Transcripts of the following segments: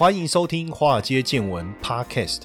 欢迎收听《华尔街见闻》Podcast。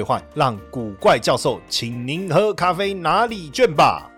让古怪教授请您喝咖啡拿礼券吧。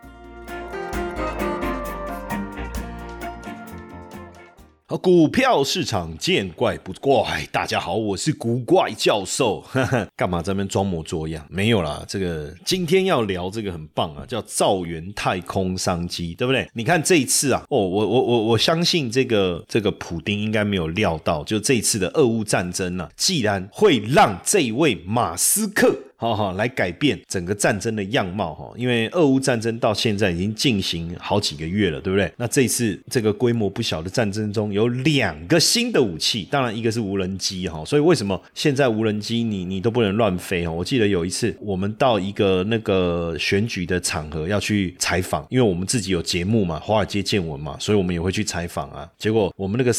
股票市场见怪不怪。大家好，我是古怪教授。干嘛在那边装模作样？没有啦，这个今天要聊这个很棒啊，叫造源太空商机，对不对？你看这一次啊，哦，我我我我相信这个这个普丁应该没有料到，就这一次的俄乌战争呢，既然会让这位马斯克。好好来改变整个战争的样貌哈，因为俄乌战争到现在已经进行好几个月了，对不对？那这次这个规模不小的战争中有两个新的武器，当然一个是无人机哈，所以为什么现在无人机你你都不能乱飞哦？我记得有一次我们到一个那个选举的场合要去采访，因为我们自己有节目嘛，华尔街见闻嘛，所以我们也会去采访啊。结果我们那个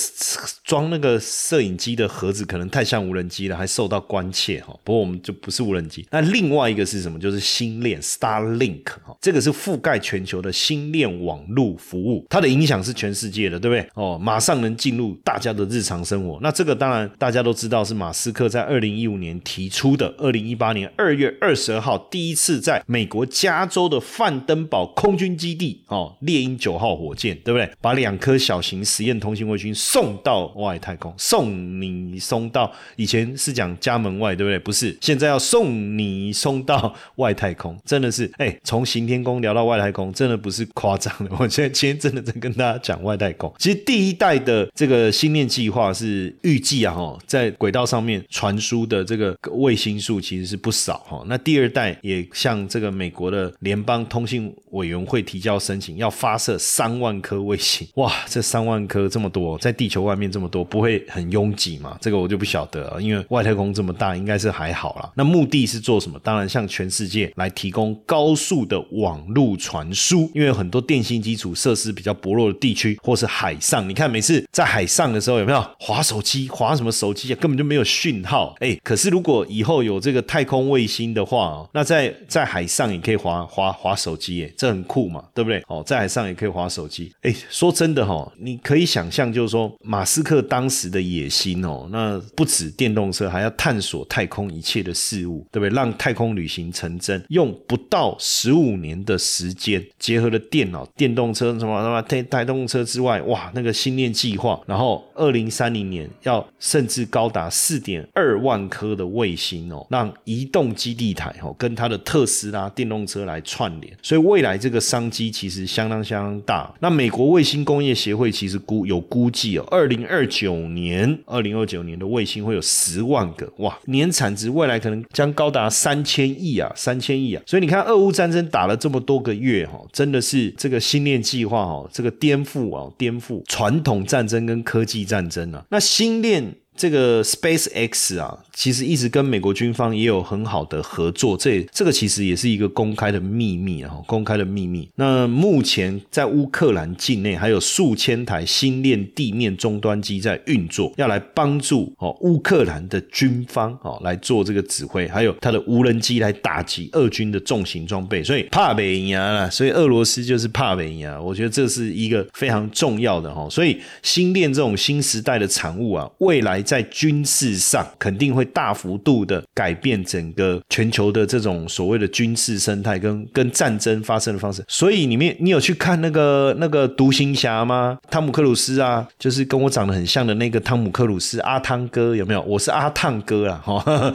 装那个摄影机的盒子可能太像无人机了，还受到关切哈。不过我们就不是无人机。那另外一个是什么？就是星链 Starlink 哈，这个是覆盖全球的星链网络服务，它的影响是全世界的，对不对？哦，马上能进入大家的日常生活。那这个当然大家都知道，是马斯克在二零一五年提出的。二零一八年二月二十二号，第一次在美国加州的范登堡空军基地哦，猎鹰九号火箭，对不对？把两颗小型实验通信卫星送到外太空，送你送到以前是讲家门外，对不对？不是，现在要送你。你送到外太空，真的是哎，从行天宫聊到外太空，真的不是夸张的。我现在今天真的在跟大家讲外太空。其实第一代的这个星链计划是预计啊，哈，在轨道上面传输的这个卫星数其实是不少哈。那第二代也向这个美国的联邦通信委员会提交申请，要发射三万颗卫星。哇，这三万颗这么多，在地球外面这么多，不会很拥挤吗？这个我就不晓得，因为外太空这么大，应该是还好啦。那目的是做。什么？当然向全世界来提供高速的网络传输，因为很多电信基础设施比较薄弱的地区，或是海上，你看每次在海上的时候，有没有划手机？划什么手机啊？根本就没有讯号。哎，可是如果以后有这个太空卫星的话，那在在海上也可以划划划手机，哎，这很酷嘛，对不对？哦，在海上也可以划手机。哎，说真的哈，你可以想象，就是说马斯克当时的野心哦，那不止电动车，还要探索太空一切的事物，对不对？让太空旅行成真，用不到十五年的时间，结合了电脑、电动车什么什么电电动车之外，哇，那个星链计划，然后二零三零年要甚至高达四点二万颗的卫星哦，让移动基地台哦跟它的特斯拉电动车来串联，所以未来这个商机其实相当相当大。那美国卫星工业协会其实估有估计哦，二零二九年，二零二九年的卫星会有十万个，哇，年产值未来可能将高达。啊三千亿啊，三千亿啊！所以你看，俄乌战争打了这么多个月，哈，真的是这个星链计划，哈，这个颠覆啊，颠覆传统战争跟科技战争啊。那星链。这个 Space X 啊，其实一直跟美国军方也有很好的合作，这这个其实也是一个公开的秘密啊，公开的秘密。那目前在乌克兰境内还有数千台星链地面终端机在运作，要来帮助哦乌克兰的军方哦来做这个指挥，还有它的无人机来打击俄军的重型装备。所以怕北牙了，所以俄罗斯就是怕北牙。我觉得这是一个非常重要的哈。所以星链这种新时代的产物啊，未来。在军事上肯定会大幅度的改变整个全球的这种所谓的军事生态跟跟战争发生的方式。所以里面你有去看那个那个独行侠吗？汤姆克鲁斯啊，就是跟我长得很像的那个汤姆克鲁斯阿汤哥有没有？我是阿汤哥啊，哈，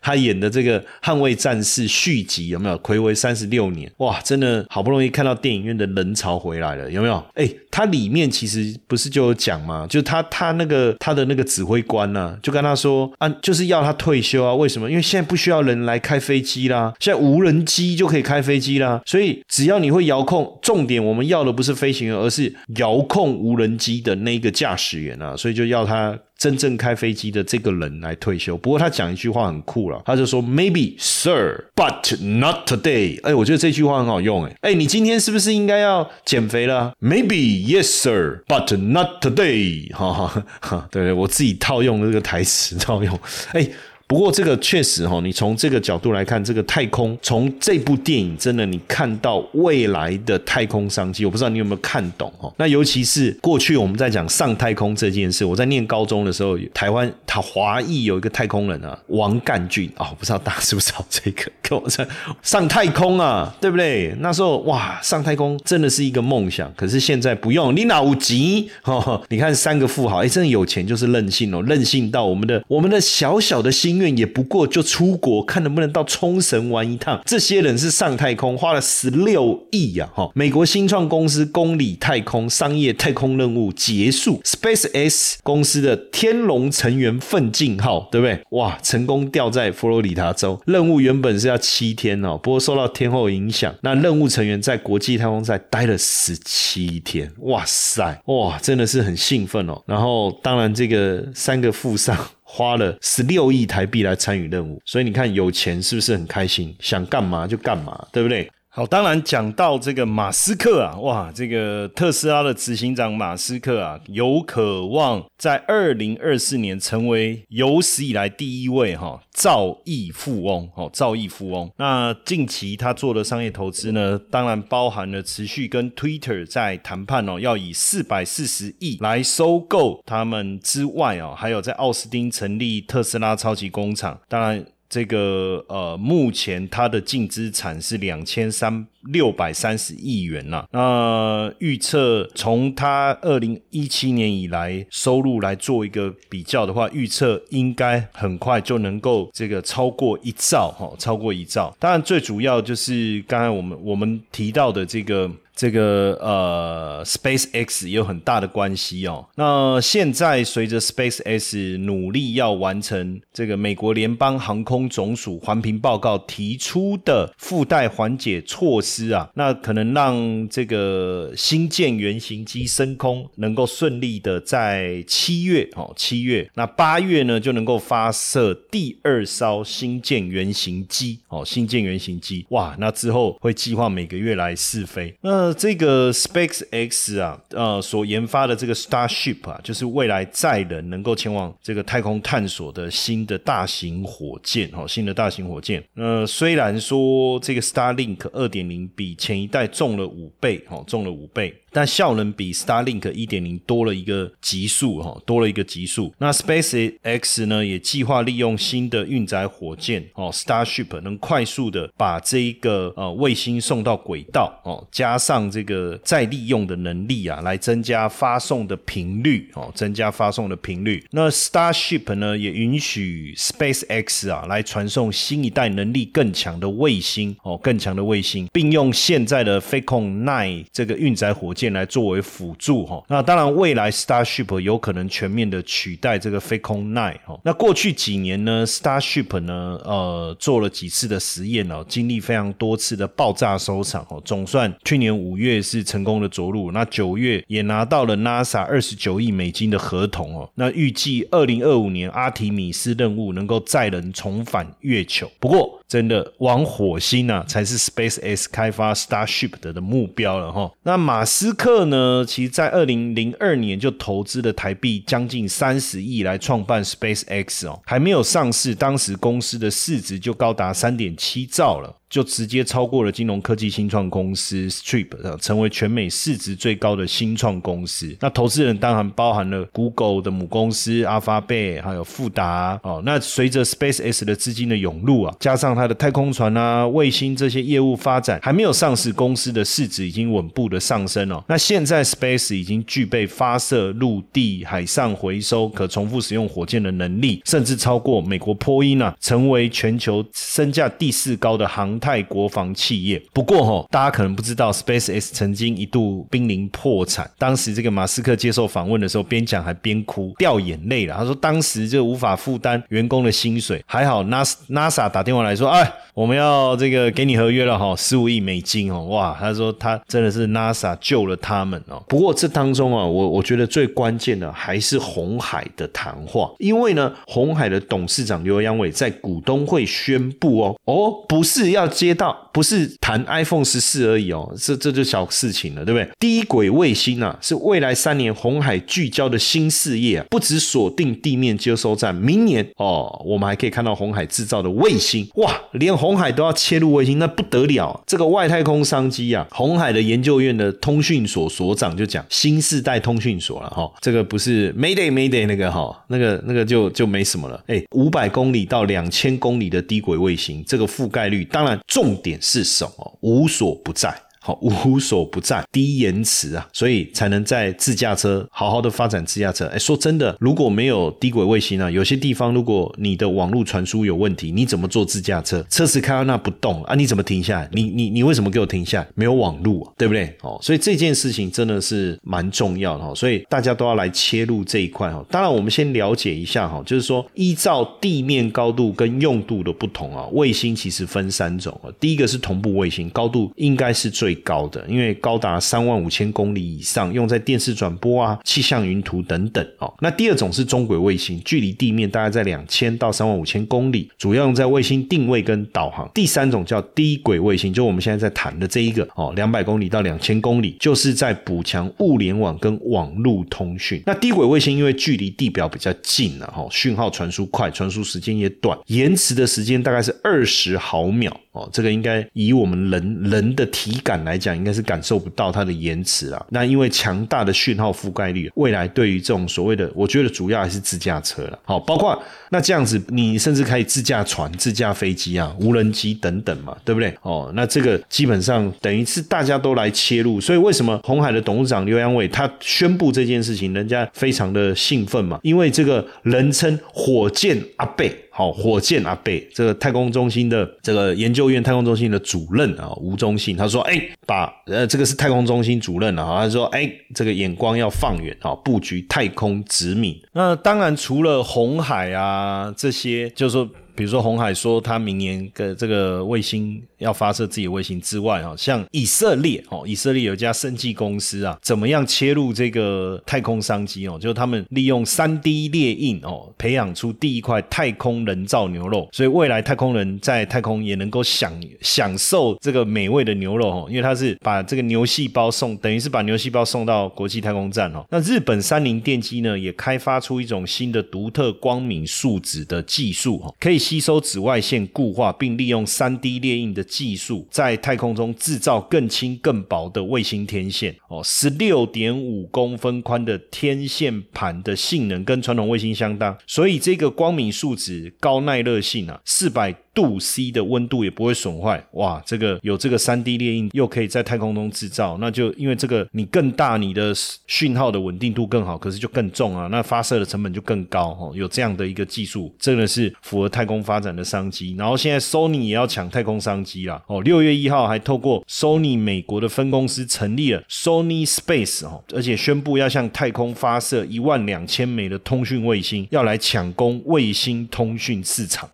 他演的这个捍卫战士续集有没有？暌违三十六年，哇，真的好不容易看到电影院的人潮回来了，有没有？哎，它里面其实不是就有讲吗？就他他那个他的那个指挥。关了，就跟他说啊，就是要他退休啊？为什么？因为现在不需要人来开飞机啦，现在无人机就可以开飞机啦。所以只要你会遥控，重点我们要的不是飞行员，而是遥控无人机的那个驾驶员啊。所以就要他。真正开飞机的这个人来退休。不过他讲一句话很酷了，他就说 Maybe sir, but not today。哎，我觉得这句话很好用。哎，哎，你今天是不是应该要减肥了？Maybe yes, sir, but not today。哈哈哈，对，我自己套用这个台词套用。哎。不过这个确实哈，你从这个角度来看，这个太空从这部电影真的你看到未来的太空商机，我不知道你有没有看懂哈。那尤其是过去我们在讲上太空这件事，我在念高中的时候，台湾他华裔有一个太空人啊，王干俊啊，不知道大家知不知道这个？跟我说上太空啊，对不对？那时候哇，上太空真的是一个梦想。可是现在不用，你脑急哈？你看三个富豪，哎，真的有钱就是任性哦，任性到我们的我们的小小的心。也不过就出国看能不能到冲绳玩一趟。这些人是上太空花了十六亿呀！哈，美国新创公司公里太空商业太空任务结束，Space X 公司的天龙成员奋进号，对不对？哇，成功掉在佛罗里达州。任务原本是要七天哦，不过受到天候影响，那任务成员在国际太空站待了十七天。哇塞，哇，真的是很兴奋哦。然后，当然这个三个富商。花了十六亿台币来参与任务，所以你看有钱是不是很开心？想干嘛就干嘛，对不对？好，当然讲到这个马斯克啊，哇，这个特斯拉的执行长马斯克啊，有渴望在二零二四年成为有史以来第一位哈造亿富翁，哦，造亿富翁。那近期他做的商业投资呢，当然包含了持续跟 Twitter 在谈判哦，要以四百四十亿来收购他们之外哦，还有在奥斯汀成立特斯拉超级工厂，当然。这个呃，目前它的净资产是两千三六百三十亿元呐。那预测从它二零一七年以来收入来做一个比较的话，预测应该很快就能够这个超过一兆哈，超过一兆。当然，最主要就是刚才我们我们提到的这个。这个呃，Space X 也有很大的关系哦。那现在随着 Space X 努力要完成这个美国联邦航空总署环评报告提出的附带缓解措施啊，那可能让这个新建原型机升空能够顺利的在七月哦，七月那八月呢就能够发射第二艘新建原型机哦，新建原型机哇，那之后会计划每个月来试飞那。这个 Space X 啊，呃，所研发的这个 Starship 啊，就是未来载人能够前往这个太空探索的新的大型火箭，哈，新的大型火箭。呃虽然说这个 Starlink 二点零比前一代重了五倍，哈，重了五倍。但效能比 Starlink 一点零多了一个级数哈，多了一个级数。那 Space X 呢，也计划利用新的运载火箭哦，Starship 能快速的把这一个呃卫星送到轨道哦，加上这个再利用的能力啊，来增加发送的频率哦，增加发送的频率。那 Starship 呢，也允许 Space X 啊来传送新一代能力更强的卫星哦，更强的卫星，并用现在的 Falcon 9这个运载火箭。来作为辅助哈，那当然未来 Starship 有可能全面的取代这个 Falcon 9哈。那过去几年呢，Starship 呢呃做了几次的实验哦，经历非常多次的爆炸收场哦，总算去年五月是成功的着陆，那九月也拿到了 NASA 二十九亿美金的合同哦。那预计二零二五年阿提米斯任务能够载人重返月球，不过。真的往火星啊，才是 Space X 开发 Starship 的的目标了哈。那马斯克呢，其实在二零零二年就投资了台币将近三十亿来创办 Space X 哦，还没有上市，当时公司的市值就高达三点七兆了。就直接超过了金融科技新创公司 Strip，成为全美市值最高的新创公司。那投资人当然包含了 Google 的母公司 Alphabet，还有富达哦。那随着 SpaceX 的资金的涌入啊，加上它的太空船啊、卫星这些业务发展，还没有上市公司的市值已经稳步的上升哦。那现在 Space 已经具备发射、陆地、海上回收、可重复使用火箭的能力，甚至超过美国波音啊，成为全球身价第四高的航。泰国防企业。不过哈，大家可能不知道，SpaceX 曾经一度濒临破产。当时这个马斯克接受访问的时候，边讲还边哭，掉眼泪了。他说当时就无法负担员工的薪水，还好 NASA 打电话来说，哎，我们要这个给你合约了哈，十五亿美金哦，哇，他说他真的是 NASA 救了他们哦。不过这当中啊，我我觉得最关键的还是红海的谈话，因为呢，红海的董事长刘阳伟在股东会宣布哦，哦，不是要街道不是谈 iPhone 十四而已哦，这这就小事情了，对不对？低轨卫星啊，是未来三年红海聚焦的新事业啊，不止锁定地面接收站，明年哦，我们还可以看到红海制造的卫星，哇，连红海都要切入卫星，那不得了，这个外太空商机啊，红海的研究院的通讯所所长就讲，新世代通讯所了哈，这个不是 Mayday Mayday 那个哈，那个那个就就没什么了，哎，五百公里到两千公里的低轨卫星，这个覆盖率，当然重点是什么？无所不在。好，无所不在，低延迟啊，所以才能在自驾车好好的发展自驾车。哎，说真的，如果没有低轨卫星啊，有些地方如果你的网络传输有问题，你怎么坐自驾车？车子开到那不动啊，你怎么停下来？你你你为什么给我停下来？没有网络啊，对不对？哦，所以这件事情真的是蛮重要的哈，所以大家都要来切入这一块哈。当然，我们先了解一下哈，就是说依照地面高度跟用度的不同啊，卫星其实分三种啊。第一个是同步卫星，高度应该是最最高的，因为高达三万五千公里以上，用在电视转播啊、气象云图等等哦。那第二种是中轨卫星，距离地面大概在两千到三万五千公里，主要用在卫星定位跟导航。第三种叫低轨卫星，就我们现在在谈的这一个哦，两百公里到两千公里，就是在补强物联网跟网络通讯。那低轨卫星因为距离地表比较近了哈，讯号传输快，传输时间也短，延迟的时间大概是二十毫秒。哦，这个应该以我们人人的体感来讲，应该是感受不到它的延迟啊。那因为强大的讯号覆盖率，未来对于这种所谓的，我觉得主要还是自驾车了。好，包括那这样子，你甚至可以自驾船、自驾飞机啊、无人机等等嘛，对不对？哦，那这个基本上等于是大家都来切入。所以为什么红海的董事长刘阳伟他宣布这件事情，人家非常的兴奋嘛？因为这个人称火箭阿贝。好，火箭阿贝，这个太空中心的这个研究院太空中心的主任啊，吴宗信，他说：“哎，把呃，这个是太空中心主任啊，他说：哎，这个眼光要放远啊，布局太空殖民。那当然，除了红海啊这些，就是说。”比如说红海说他明年的这个卫星要发射自己的卫星之外啊，像以色列哦，以色列有一家生技公司啊，怎么样切入这个太空商机哦？就是他们利用三 D 列印哦，培养出第一块太空人造牛肉，所以未来太空人在太空也能够享享受这个美味的牛肉哦，因为他是把这个牛细胞送，等于是把牛细胞送到国际太空站哦。那日本三菱电机呢，也开发出一种新的独特光敏树脂的技术哦，可以。吸收紫外线固化，并利用 3D 列印的技术，在太空中制造更轻更薄的卫星天线。哦，十六点五公分宽的天线盘的性能跟传统卫星相当，所以这个光敏数值高耐热性啊，四百。度 C 的温度也不会损坏，哇，这个有这个三 D 列印，又可以在太空中制造，那就因为这个你更大，你的讯号的稳定度更好，可是就更重啊，那发射的成本就更高哦。有这样的一个技术，真的是符合太空发展的商机。然后现在 Sony 也要抢太空商机啦，哦，六月一号还透过 Sony 美国的分公司成立了 Sony Space 哦，而且宣布要向太空发射一万两千枚的通讯卫星，要来抢攻卫星通讯市场。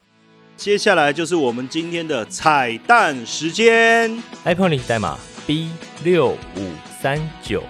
接下来就是我们今天的彩蛋时间，iPhone 代码 B 六五三九。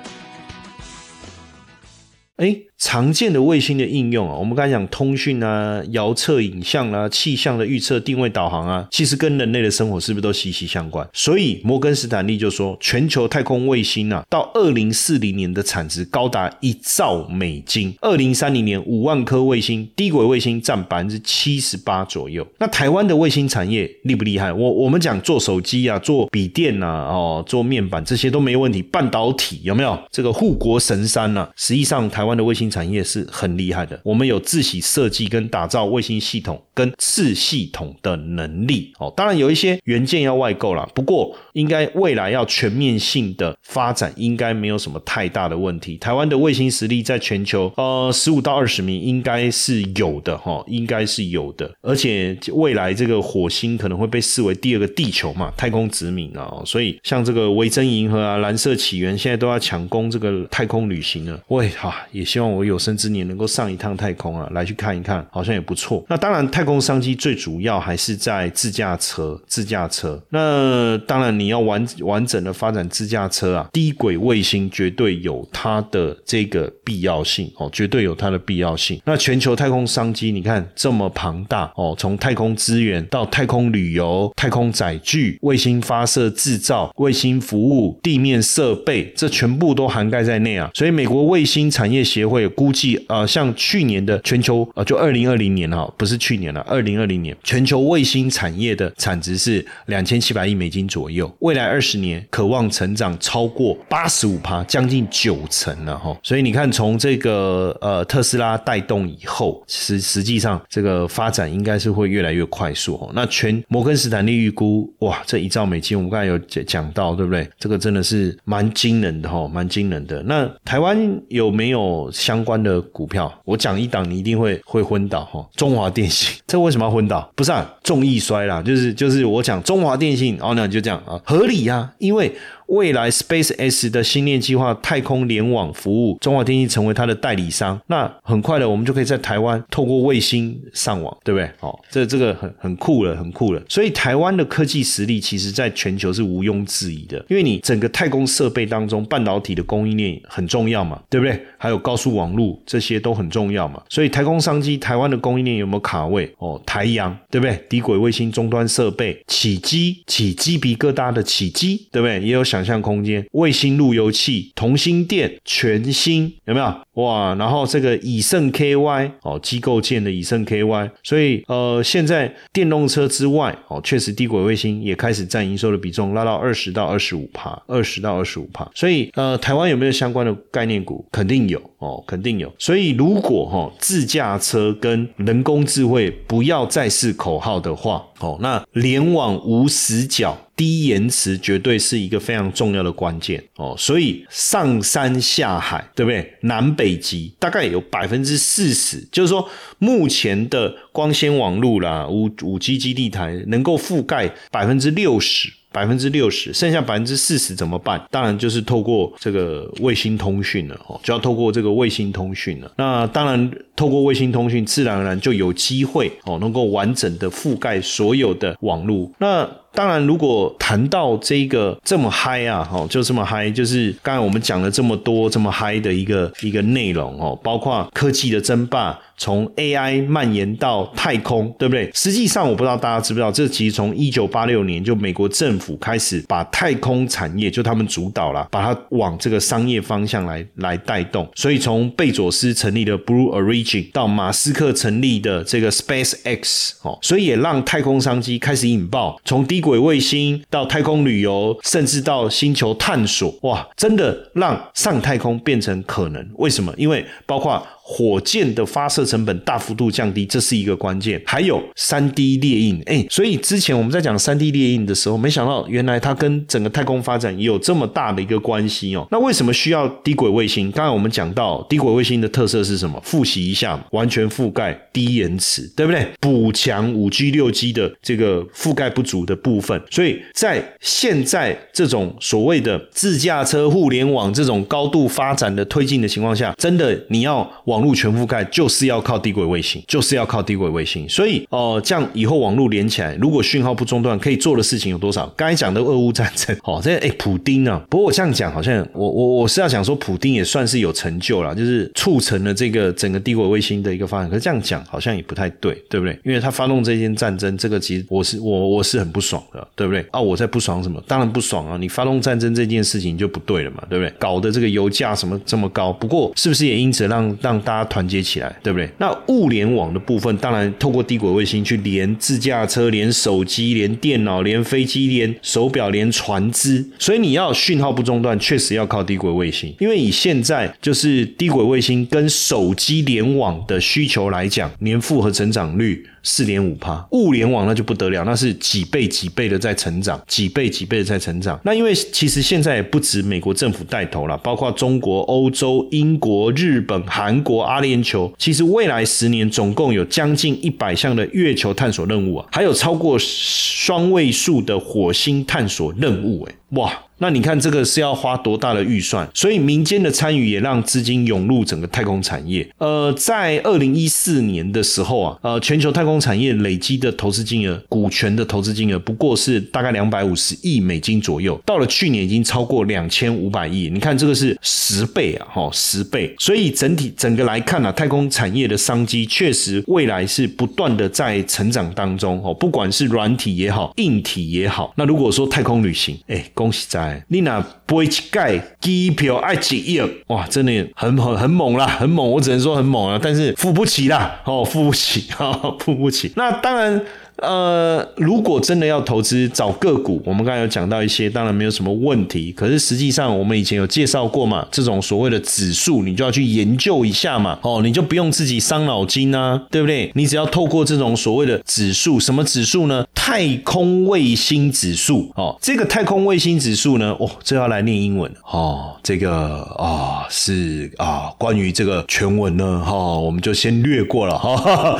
哎。常见的卫星的应用啊，我们刚才讲通讯啊、遥测影像啊、气象的预测、定位导航啊，其实跟人类的生活是不是都息息相关？所以摩根斯坦利就说，全球太空卫星啊，到二零四零年的产值高达一兆美金，二零三零年五万颗卫星，低轨卫星占百分之七十八左右。那台湾的卫星产业厉不厉害？我我们讲做手机啊、做笔电呐、哦、做面板这些都没问题，半导体有没有这个护国神山呢？实际上，台湾的卫星。产业是很厉害的，我们有自己设计跟打造卫星系统跟次系统的能力哦。当然有一些元件要外购啦，不过应该未来要全面性的发展，应该没有什么太大的问题。台湾的卫星实力在全球呃十五到二十名应该是有的哈，应该是有的。而且未来这个火星可能会被视为第二个地球嘛，太空殖民啊，所以像这个维珍银河啊、蓝色起源现在都要抢攻这个太空旅行了。喂哈，也希望我有生之年能够上一趟太空啊，来去看一看，好像也不错。那当然，太空商机最主要还是在自驾车，自驾车。那当然，你要完完整的发展自驾车啊，低轨卫星绝对有它的这个必要性哦，绝对有它的必要性。那全球太空商机，你看这么庞大哦，从太空资源到太空旅游、太空载具、卫星发射制造、卫星服务、地面设备，这全部都涵盖在内啊。所以，美国卫星产业协会估计，呃，像去年的全球，呃，就二零二零年哈，不是去年了，二零二零年全球卫星产业的产值是两千七百亿美金左右，未来二十年渴望成长超过八十五趴，将近九成了哈。所以你看，从这个呃特斯拉带动以后，实实际上这个发展应该是会越来越快速哦。那全摩根斯坦利预估，哇，这一兆美金，我们刚才有讲讲到，对不对？这个真的是蛮惊人的哈，蛮惊人的。那台湾有没有相相关的股票？我讲一档，你一定会会昏倒哈。中华电信，这为什么要昏倒？不是啊，重易衰啦，就是就是我讲中华电信，哦，那就这样啊，合理呀，因为。未来 Space X 的星链计划太空联网服务，中华电信成为它的代理商，那很快的，我们就可以在台湾透过卫星上网，对不对？哦，这这个很很酷了，很酷了。所以台湾的科技实力，其实在全球是毋庸置疑的，因为你整个太空设备当中，半导体的供应链很重要嘛，对不对？还有高速网络这些都很重要嘛。所以太空商机，台湾的供应链有没有卡位？哦，台阳，对不对？低轨卫星终端设备，起机起鸡皮疙瘩的起机，对不对？也有想。想象空间、卫星路由器、同心电、全新有没有哇？然后这个以盛 KY 哦，机构建的以盛 KY，所以呃，现在电动车之外哦，确实低轨卫星也开始占营收的比重拉到二十到二十五帕，二十到二十五帕。所以呃，台湾有没有相关的概念股？肯定有哦，肯定有。所以如果哈自驾车跟人工智慧不要再是口号的话哦，那联网无死角。低延迟绝对是一个非常重要的关键哦，所以上山下海，对不对？南北极大概有百分之四十，就是说目前的光纤网络啦，五五 G 基地台能够覆盖百分之六十。百分之六十，剩下百分之四十怎么办？当然就是透过这个卫星通讯了哦，就要透过这个卫星通讯了。那当然，透过卫星通讯，自然而然就有机会哦，能够完整的覆盖所有的网络。那当然，如果谈到这个这么嗨啊，哈，就这么嗨，就是刚才我们讲了这么多这么嗨的一个一个内容哦，包括科技的争霸。从 AI 蔓延到太空，对不对？实际上，我不知道大家知不知道，这其实从一九八六年就美国政府开始把太空产业就他们主导了，把它往这个商业方向来来带动。所以从贝佐斯成立的 Blue Origin 到马斯克成立的这个 Space X，哦，所以也让太空商机开始引爆。从低轨卫星到太空旅游，甚至到星球探索，哇，真的让上太空变成可能。为什么？因为包括。火箭的发射成本大幅度降低，这是一个关键。还有三 D 列印，哎，所以之前我们在讲三 D 列印的时候，没想到原来它跟整个太空发展也有这么大的一个关系哦。那为什么需要低轨卫星？刚才我们讲到低轨卫星的特色是什么？复习一下，完全覆盖，低延迟，对不对？补强五 G、六 G 的这个覆盖不足的部分。所以在现在这种所谓的自驾车、互联网这种高度发展的推进的情况下，真的你要往网络全覆盖就是要靠低轨卫星，就是要靠低轨卫星。所以哦，这样以后网络连起来，如果讯号不中断，可以做的事情有多少？刚才讲的俄乌战争，哦，这哎，普丁啊。不过我这样讲，好像我我我是要讲说，普丁也算是有成就了，就是促成了这个整个低轨卫星的一个发展。可是这样讲好像也不太对，对不对？因为他发动这件战争，这个其实我是我我是很不爽的，对不对？啊，我在不爽什么？当然不爽啊！你发动战争这件事情就不对了嘛，对不对？搞得这个油价什么这么高？不过是不是也因此让让大家团结起来，对不对？那物联网的部分，当然透过低轨卫星去连自驾车、连手机、连电脑、连飞机、连手表、连船只，所以你要讯号不中断，确实要靠低轨卫星。因为以现在就是低轨卫星跟手机联网的需求来讲，年复合成长率。四点五帕，物联网那就不得了，那是几倍几倍的在成长，几倍几倍的在成长。那因为其实现在也不止美国政府带头了，包括中国、欧洲、英国、日本、韩国、阿联酋，其实未来十年总共有将近一百项的月球探索任务啊，还有超过双位数的火星探索任务，哎，哇！那你看这个是要花多大的预算？所以民间的参与也让资金涌入整个太空产业。呃，在二零一四年的时候啊，呃，全球太空产业累积的投资金额，股权的投资金额不过是大概两百五十亿美金左右，到了去年已经超过两千五百亿。你看这个是十倍啊，哈，十倍。所以整体整个来看呢，太空产业的商机确实未来是不断的在成长当中哦，不管是软体也好，硬体也好。那如果说太空旅行，哎，恭喜在。你那飞一盖机票爱几亿哇，真的很很很猛啦，很猛，我只能说很猛啊，但是付不起啦，哦，付不起，付不起。那当然。呃，如果真的要投资找个股，我们刚才有讲到一些，当然没有什么问题。可是实际上，我们以前有介绍过嘛，这种所谓的指数，你就要去研究一下嘛。哦，你就不用自己伤脑筋啊，对不对？你只要透过这种所谓的指数，什么指数呢？太空卫星指数。哦，这个太空卫星指数呢，哦，这要来念英文哦。这个啊是啊，关于这个全文呢，哈，我们就先略过了哈。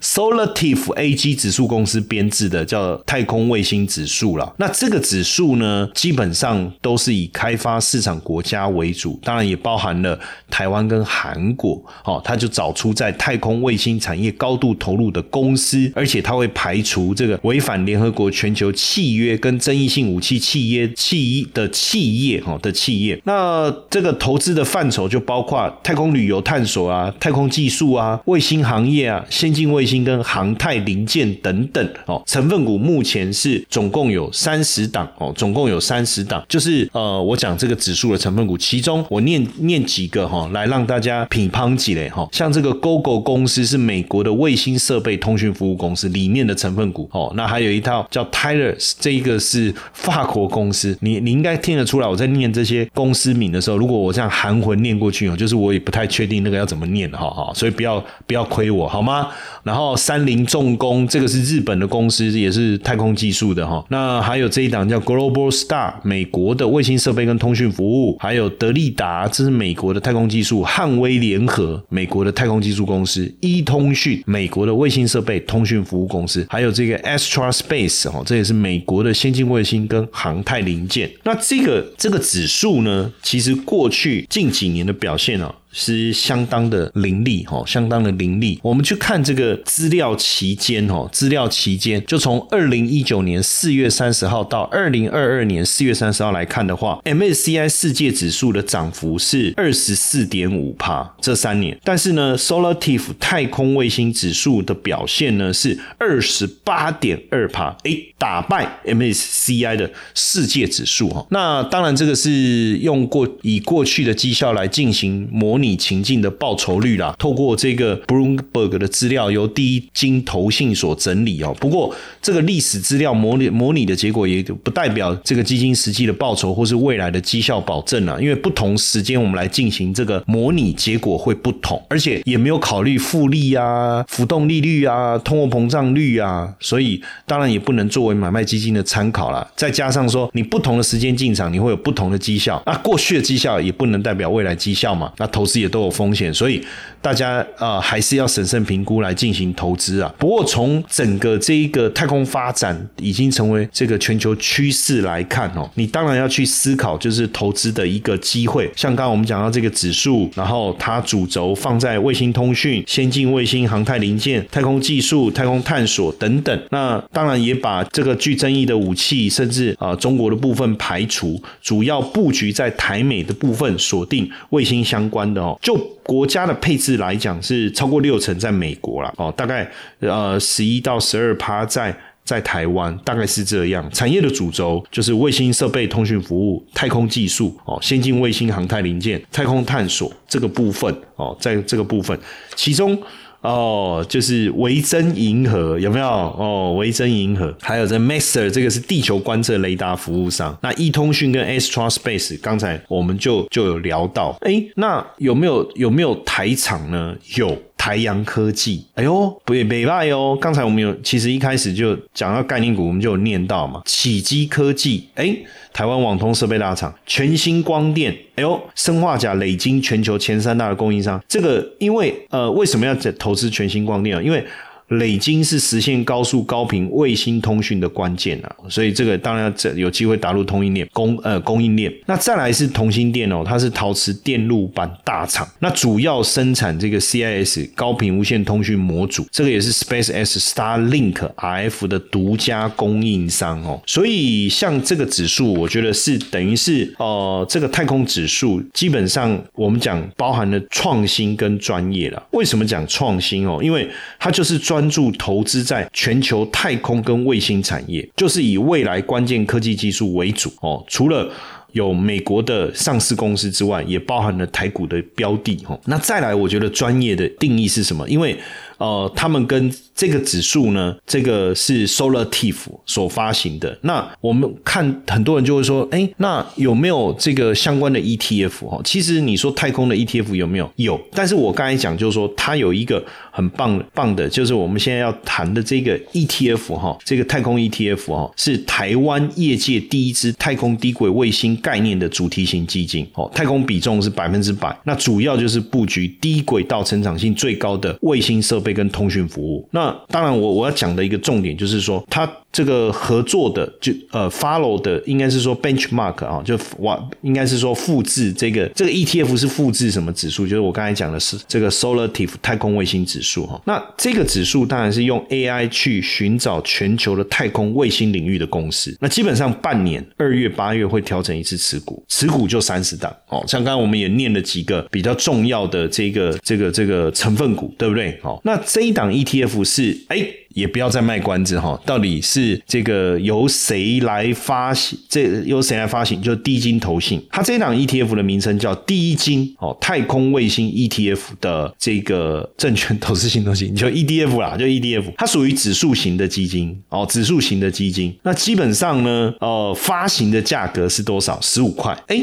Solative AG 指。指数公司编制的叫太空卫星指数了。那这个指数呢，基本上都是以开发市场国家为主，当然也包含了台湾跟韩国。哦，他就找出在太空卫星产业高度投入的公司，而且他会排除这个违反联合国全球契约跟争议性武器契约契的企业哈的企业。那这个投资的范畴就包括太空旅游探索啊、太空技术啊、卫星行业啊、先进卫星跟航太零件。等等哦，成分股目前是总共有三十档哦，总共有三十档，就是呃，我讲这个指数的成分股，其中我念念几个哈，来让大家品乓几嘞哈，像这个 Google 公司是美国的卫星设备通讯服务公司里面的成分股哦，那还有一套叫 Tyres 这一个是法国公司，你你应该听得出来，我在念这些公司名的时候，如果我这样含混念过去哦，就是我也不太确定那个要怎么念哈哈，所以不要不要亏我好吗？然后三菱重工这个。是日本的公司，也是太空技术的哈。那还有这一档叫 Global Star，美国的卫星设备跟通讯服务。还有德利达，这是美国的太空技术。汉威联合，美国的太空技术公司。一通讯，美国的卫星设备通讯服务公司。还有这个 Astra Space，哈，这也是美国的先进卫星跟航太零件。那这个这个指数呢，其实过去近几年的表现啊。是相当的凌厉哈，相当的凌厉。我们去看这个资料期间哈，资料期间就从二零一九年四月三十号到二零二二年四月三十号来看的话，MSCI 世界指数的涨幅是二十四点五帕这三年，但是呢，Solative 太空卫星指数的表现呢是二十八点二帕，哎，打败 MSCI 的世界指数哈。那当然这个是用过以过去的绩效来进行模拟。拟情境的报酬率啦，透过这个 Bloomberg 的资料由第一金投信所整理哦。不过这个历史资料模拟模拟的结果也不代表这个基金实际的报酬或是未来的绩效保证啊，因为不同时间我们来进行这个模拟结果会不同，而且也没有考虑复利啊、浮动利率啊、通货膨胀率啊，所以当然也不能作为买卖基金的参考了。再加上说你不同的时间进场，你会有不同的绩效，那过去的绩效也不能代表未来绩效嘛，那投资。也都有风险，所以大家啊还是要审慎评估来进行投资啊。不过从整个这一个太空发展已经成为这个全球趋势来看哦，你当然要去思考就是投资的一个机会。像刚刚我们讲到这个指数，然后它主轴放在卫星通讯、先进卫星航太零件、太空技术、太空探索等等。那当然也把这个具争议的武器，甚至啊中国的部分排除，主要布局在台美的部分锁定卫星相关的。哦，就国家的配置来讲，是超过六成在美国了哦，大概呃十一到十二趴在在台湾大概是这样，产业的主轴就是卫星设备、通讯服务、太空技术哦，先进卫星航太零件、太空探索这个部分哦，在这个部分，其中哦就是维珍银河有没有哦？维珍银河还有这 Master 这个是地球观测雷达服务商，那易通讯跟 Astra Space 刚才我们就就有聊到，哎，那有没有有没有台厂呢？有。台阳科技，哎呦，不也没败哦。刚才我们有，其实一开始就讲到概念股，我们就有念到嘛。启基科技，哎，台湾网通设备大厂，全新光电，哎呦，生化甲累积全球前三大的供应商。这个因为呃，为什么要投资全新光电啊？因为累金是实现高速高频卫星通讯的关键啊，所以这个当然这有机会打入通应链供呃供应链。那再来是同心电哦，它是陶瓷电路板大厂，那主要生产这个 CIS 高频无线通讯模组，这个也是 SpaceX Starlink RF 的独家供应商哦。所以像这个指数，我觉得是等于是呃这个太空指数，基本上我们讲包含了创新跟专业了。为什么讲创新哦？因为它就是专关注投资在全球太空跟卫星产业，就是以未来关键科技技术为主哦。除了有美国的上市公司之外，也包含了台股的标的哦。那再来，我觉得专业的定义是什么？因为呃，他们跟这个指数呢，这个是 Solar Tiff 所发行的。那我们看很多人就会说，哎，那有没有这个相关的 ETF 哈？其实你说太空的 ETF 有没有？有。但是我刚才讲就是说，它有一个很棒棒的，就是我们现在要谈的这个 ETF 哈，这个太空 ETF 哈，是台湾业界第一支太空低轨卫星概念的主题型基金哦。太空比重是百分之百，那主要就是布局低轨道成长性最高的卫星设备。跟通讯服务，那当然，我我要讲的一个重点就是说，它这个合作的就呃 follow 的应该是说 benchmark 啊，就哇，应该是说复制这个这个 ETF 是复制什么指数？就是我刚才讲的是这个 SOLATIVE 太空卫星指数哈。那这个指数当然是用 AI 去寻找全球的太空卫星领域的公司。那基本上半年二月八月会调整一次持股，持股就三十档哦。像刚刚我们也念了几个比较重要的这个这个这个成分股，对不对？好，那这一档 ETF 是哎。也不要再卖关子哈，到底是这个由谁来发行？这由谁来发行？就低金投信，它这档 ETF 的名称叫低金哦，太空卫星 ETF 的这个证券投资型东西，就 EDF 啦，就 EDF，它属于指数型的基金哦，指数型的基金。那基本上呢，呃，发行的价格是多少？十五块，哎。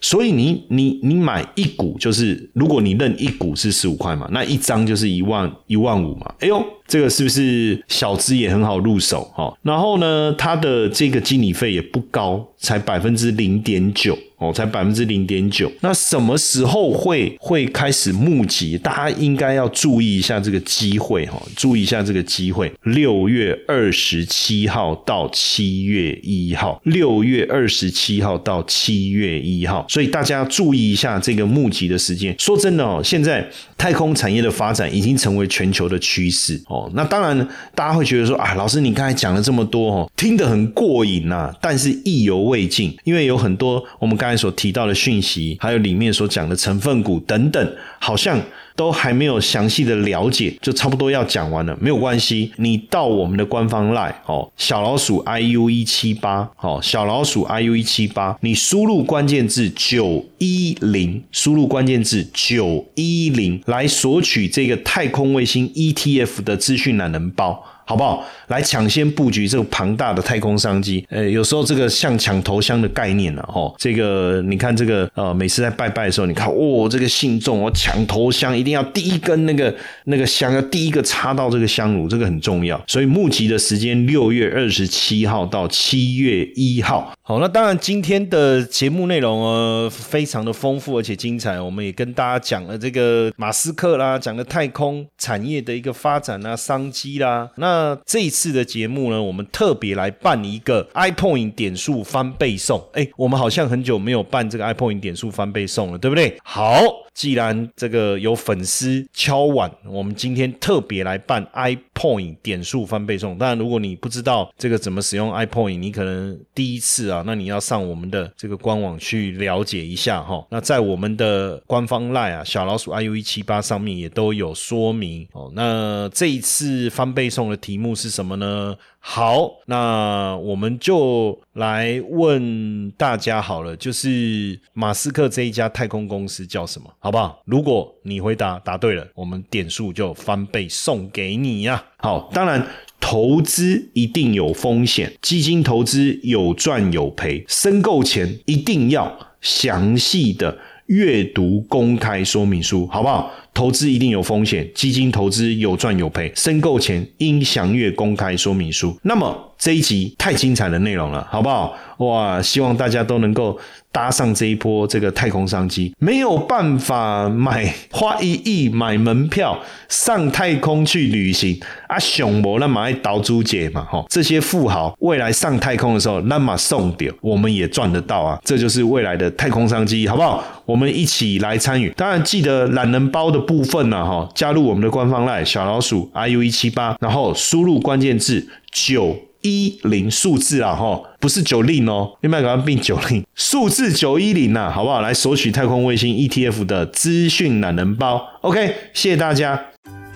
所以你你你买一股就是，如果你认一股是十五块嘛，那一张就是一万一万五嘛。哎呦，这个是不是小资也很好入手哈？然后呢，它的这个经理费也不高，才百分之零点九。哦，才百分之零点九。那什么时候会会开始募集？大家应该要注意一下这个机会哈，注意一下这个机会。六月二十七号到七月一号，六月二十七号到七月一号，所以大家注意一下这个募集的时间。说真的哦，现在太空产业的发展已经成为全球的趋势哦。那当然，大家会觉得说啊，老师你刚才讲了这么多哦，听得很过瘾呐，但是意犹未尽，因为有很多我们刚才。所提到的讯息，还有里面所讲的成分股等等，好像都还没有详细的了解，就差不多要讲完了。没有关系，你到我们的官方 line 哦，小老鼠 iu 一七八，哦，小老鼠 iu 一七八，你输入关键字九一零，输入关键字九一零，来索取这个太空卫星 ETF 的资讯懒人包。好不好？来抢先布局这个庞大的太空商机。呃，有时候这个像抢头香的概念了，哦，这个你看这个呃，每次在拜拜的时候，你看哦，这个信众我抢头香，一一定要第一根那个那个香要第一个插到这个香炉，这个很重要。所以募集的时间六月二十七号到七月一号。好，那当然今天的节目内容呃非常的丰富而且精彩，我们也跟大家讲了这个马斯克啦，讲了太空产业的一个发展啊，商机啦。那这一次的节目呢，我们特别来办一个 iPoint 点数翻倍送。哎，我们好像很久没有办这个 iPoint 点数翻倍送了，对不对？好。既然这个有粉丝敲碗，我们今天特别来办 iPoint 点数翻倍送。当然，如果你不知道这个怎么使用 iPoint，你可能第一次啊，那你要上我们的这个官网去了解一下哈。那在我们的官方 Line 啊，小老鼠 iu 一七八上面也都有说明哦。那这一次翻倍送的题目是什么呢？好，那我们就来问大家好了，就是马斯克这一家太空公司叫什么，好不好？如果你回答答对了，我们点数就翻倍送给你呀。好，当然投资一定有风险，基金投资有赚有赔，申购前一定要详细的阅读公开说明书，好不好？投资一定有风险，基金投资有赚有赔，申购前应详阅公开说明书。那么这一集太精彩的内容了，好不好？哇，希望大家都能够搭上这一波这个太空商机。没有办法买花一亿买门票上太空去旅行啊，熊博那么爱岛主姐嘛，哈，这些富豪未来上太空的时候，那么送点我们也赚得到啊，这就是未来的太空商机，好不好？我们一起来参与。当然记得懒人包的。部分呢，哈，加入我们的官方 line 小老鼠 iu 一七八，然后输入关键字九一零数字啊，哈，不是九零哦，另外赶快并九零数字九一零呐，好不好？来索取太空卫星 ETF 的资讯懒人包，OK，谢谢大家。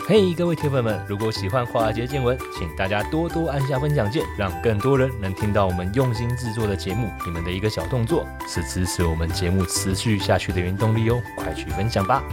嘿，各位铁粉们，如果喜欢华尔街见闻，请大家多多按下分享键，让更多人能听到我们用心制作的节目。你们的一个小动作，是支持我们节目持续下去的原动力哦，快去分享吧。